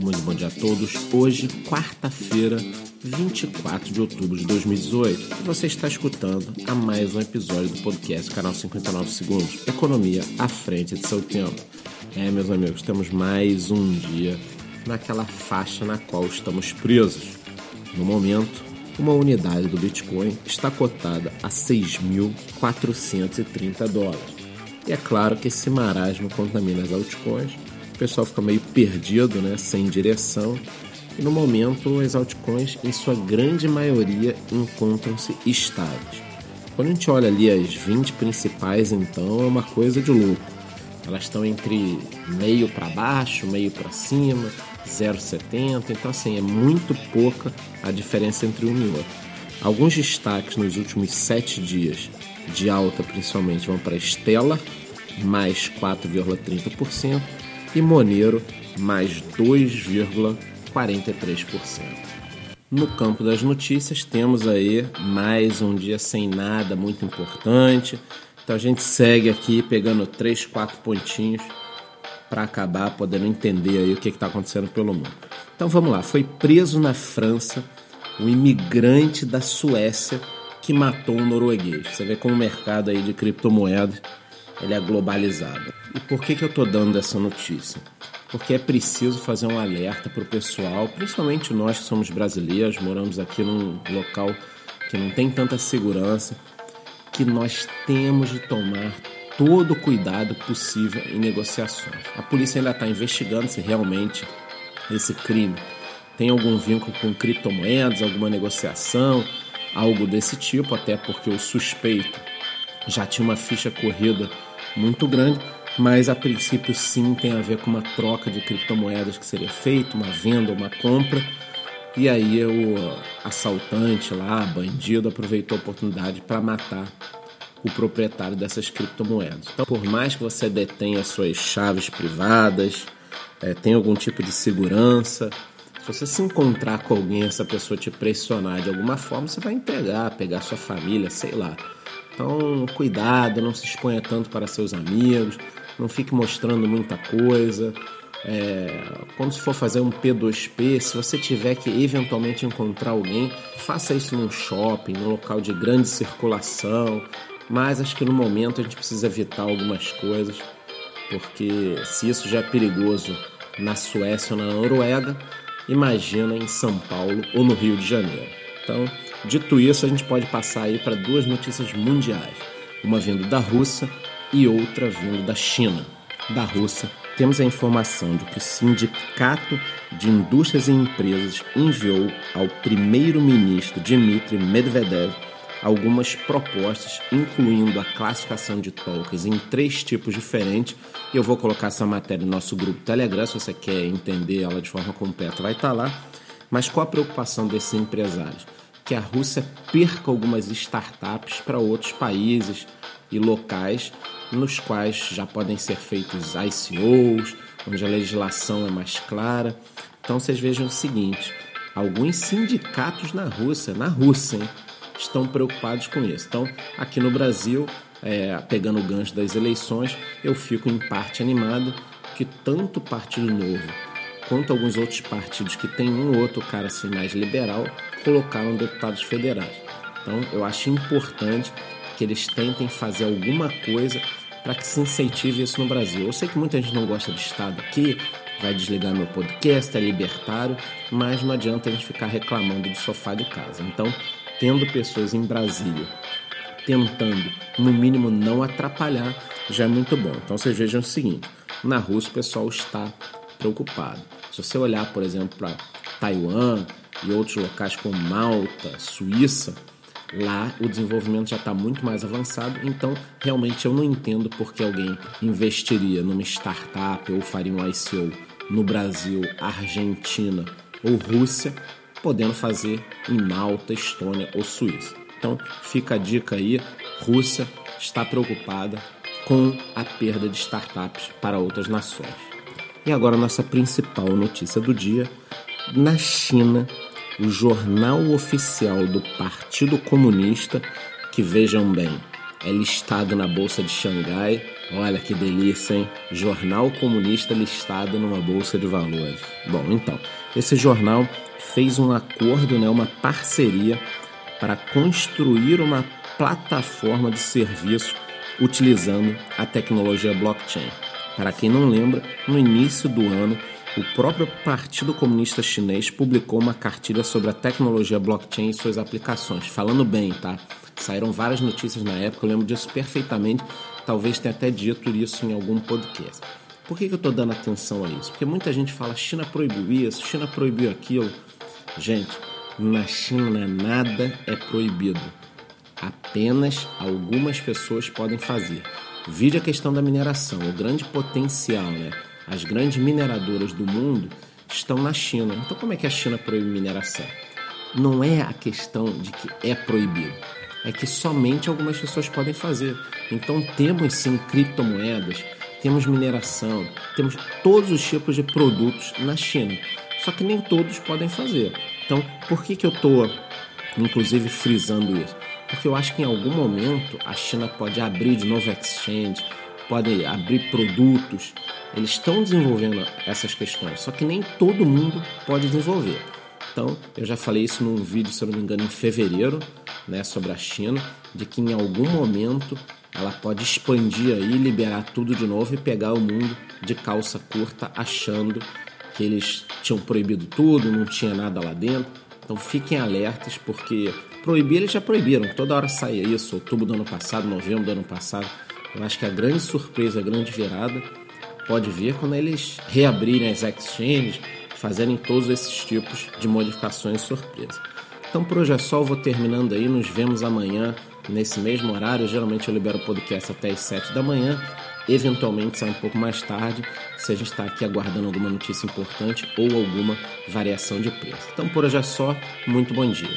Muito bom dia a todos. Hoje, quarta-feira, 24 de outubro de 2018. E você está escutando a mais um episódio do podcast Canal 59 Segundos Economia à frente de seu tempo. É, meus amigos, temos mais um dia naquela faixa na qual estamos presos. No momento, uma unidade do Bitcoin está cotada a 6.430 dólares. E é claro que esse marasmo contamina as altcoins pessoal fica meio perdido, né, sem direção. E no momento, as altcoins, em sua grande maioria, encontram-se estáveis. Quando a gente olha ali as 20 principais, então é uma coisa de louco. Elas estão entre meio para baixo, meio para cima, 0,70. Então, assim, é muito pouca a diferença entre um e outro. Alguns destaques nos últimos sete dias de alta, principalmente, vão para Stella, mais 4,30% e Monero mais 2,43%. No campo das notícias, temos aí mais um dia sem nada muito importante. Então a gente segue aqui pegando três, quatro pontinhos para acabar podendo entender aí o que está acontecendo pelo mundo. Então vamos lá, foi preso na França um imigrante da Suécia que matou um norueguês. Você vê como o mercado aí de criptomoedas ele é globalizado. E por que, que eu estou dando essa notícia? Porque é preciso fazer um alerta para o pessoal, principalmente nós que somos brasileiros, moramos aqui num local que não tem tanta segurança, que nós temos de tomar todo o cuidado possível em negociações. A polícia ainda está investigando se realmente esse crime tem algum vínculo com criptomoedas, alguma negociação, algo desse tipo, até porque o suspeito já tinha uma ficha corrida muito grande, mas a princípio sim tem a ver com uma troca de criptomoedas que seria feita, uma venda, uma compra. E aí o assaltante lá, bandido, aproveitou a oportunidade para matar o proprietário dessas criptomoedas. Então, por mais que você detenha suas chaves privadas, é, tenha algum tipo de segurança, se você se encontrar com alguém, essa pessoa te pressionar de alguma forma, você vai entregar, pegar sua família, sei lá. Então, cuidado, não se exponha tanto para seus amigos, não fique mostrando muita coisa. É, quando for fazer um P2P, se você tiver que eventualmente encontrar alguém, faça isso num shopping, num local de grande circulação. Mas acho que no momento a gente precisa evitar algumas coisas, porque se isso já é perigoso na Suécia ou na Noruega, imagina em São Paulo ou no Rio de Janeiro. Então, Dito isso, a gente pode passar aí para duas notícias mundiais, uma vindo da Rússia e outra vindo da China. Da Rússia, temos a informação de que o Sindicato de Indústrias e Empresas enviou ao primeiro-ministro Dmitry Medvedev algumas propostas, incluindo a classificação de tokens em três tipos diferentes. Eu vou colocar essa matéria no nosso grupo Telegram, se você quer entender ela de forma completa, vai estar lá. Mas qual a preocupação desses empresários? que a Rússia perca algumas startups para outros países e locais nos quais já podem ser feitos ICOs, onde a legislação é mais clara. Então vocês vejam o seguinte: alguns sindicatos na Rússia, na Rússia, hein, estão preocupados com isso. Então, aqui no Brasil, é, pegando o gancho das eleições, eu fico em parte animado que tanto o Partido Novo quanto alguns outros partidos que tem um ou outro cara assim mais liberal colocaram deputados federais. Então, eu acho importante que eles tentem fazer alguma coisa para que se incentive isso no Brasil. Eu sei que muita gente não gosta de Estado aqui, vai desligar meu podcast, é libertário, mas não adianta a gente ficar reclamando do sofá de casa. Então, tendo pessoas em Brasília tentando, no mínimo, não atrapalhar, já é muito bom. Então, vocês vejam o seguinte: na Rússia o pessoal está preocupado. Se você olhar, por exemplo, para Taiwan, e outros locais como Malta, Suíça, lá o desenvolvimento já está muito mais avançado, então realmente eu não entendo por que alguém investiria numa startup ou faria um ICO no Brasil, Argentina ou Rússia, podendo fazer em Malta, Estônia ou Suíça. Então fica a dica aí, Rússia está preocupada com a perda de startups para outras nações. E agora nossa principal notícia do dia, na China o jornal oficial do Partido Comunista, que vejam bem, é listado na Bolsa de Xangai. Olha que delícia, hein? Jornal Comunista listado numa Bolsa de Valores. Bom, então, esse jornal fez um acordo, né, uma parceria para construir uma plataforma de serviço utilizando a tecnologia blockchain. Para quem não lembra, no início do ano, o próprio Partido Comunista Chinês publicou uma cartilha sobre a tecnologia blockchain e suas aplicações, falando bem, tá? Saíram várias notícias na época, eu lembro disso perfeitamente, talvez tenha até dito isso em algum podcast. Por que, que eu estou dando atenção a isso? Porque muita gente fala China proibiu isso, China proibiu aquilo. Gente, na China nada é proibido. Apenas algumas pessoas podem fazer. Vide a questão da mineração, o grande potencial, né? As grandes mineradoras do mundo estão na China. Então, como é que a China proíbe mineração? Não é a questão de que é proibido, é que somente algumas pessoas podem fazer. Então, temos sim criptomoedas, temos mineração, temos todos os tipos de produtos na China. Só que nem todos podem fazer. Então, por que, que eu estou, inclusive, frisando isso? Porque eu acho que em algum momento a China pode abrir de novo exchange, pode abrir produtos. Eles estão desenvolvendo essas questões, só que nem todo mundo pode desenvolver. Então, eu já falei isso num vídeo, se eu não me engano, em fevereiro, né, sobre a China, de que em algum momento ela pode expandir aí, liberar tudo de novo e pegar o mundo de calça curta, achando que eles tinham proibido tudo, não tinha nada lá dentro. Então fiquem alertas, porque proibir eles já proibiram. Toda hora saía isso, outubro do ano passado, novembro do ano passado. Eu acho que a grande surpresa, a grande virada pode vir quando eles reabrirem as exchanges, fazerem todos esses tipos de modificações surpresa. Então por hoje é só, eu vou terminando aí, nos vemos amanhã nesse mesmo horário. Geralmente eu libero o podcast até as 7 da manhã eventualmente sai um pouco mais tarde, se a gente está aqui aguardando alguma notícia importante ou alguma variação de preço. Então por hoje é só, muito bom dia.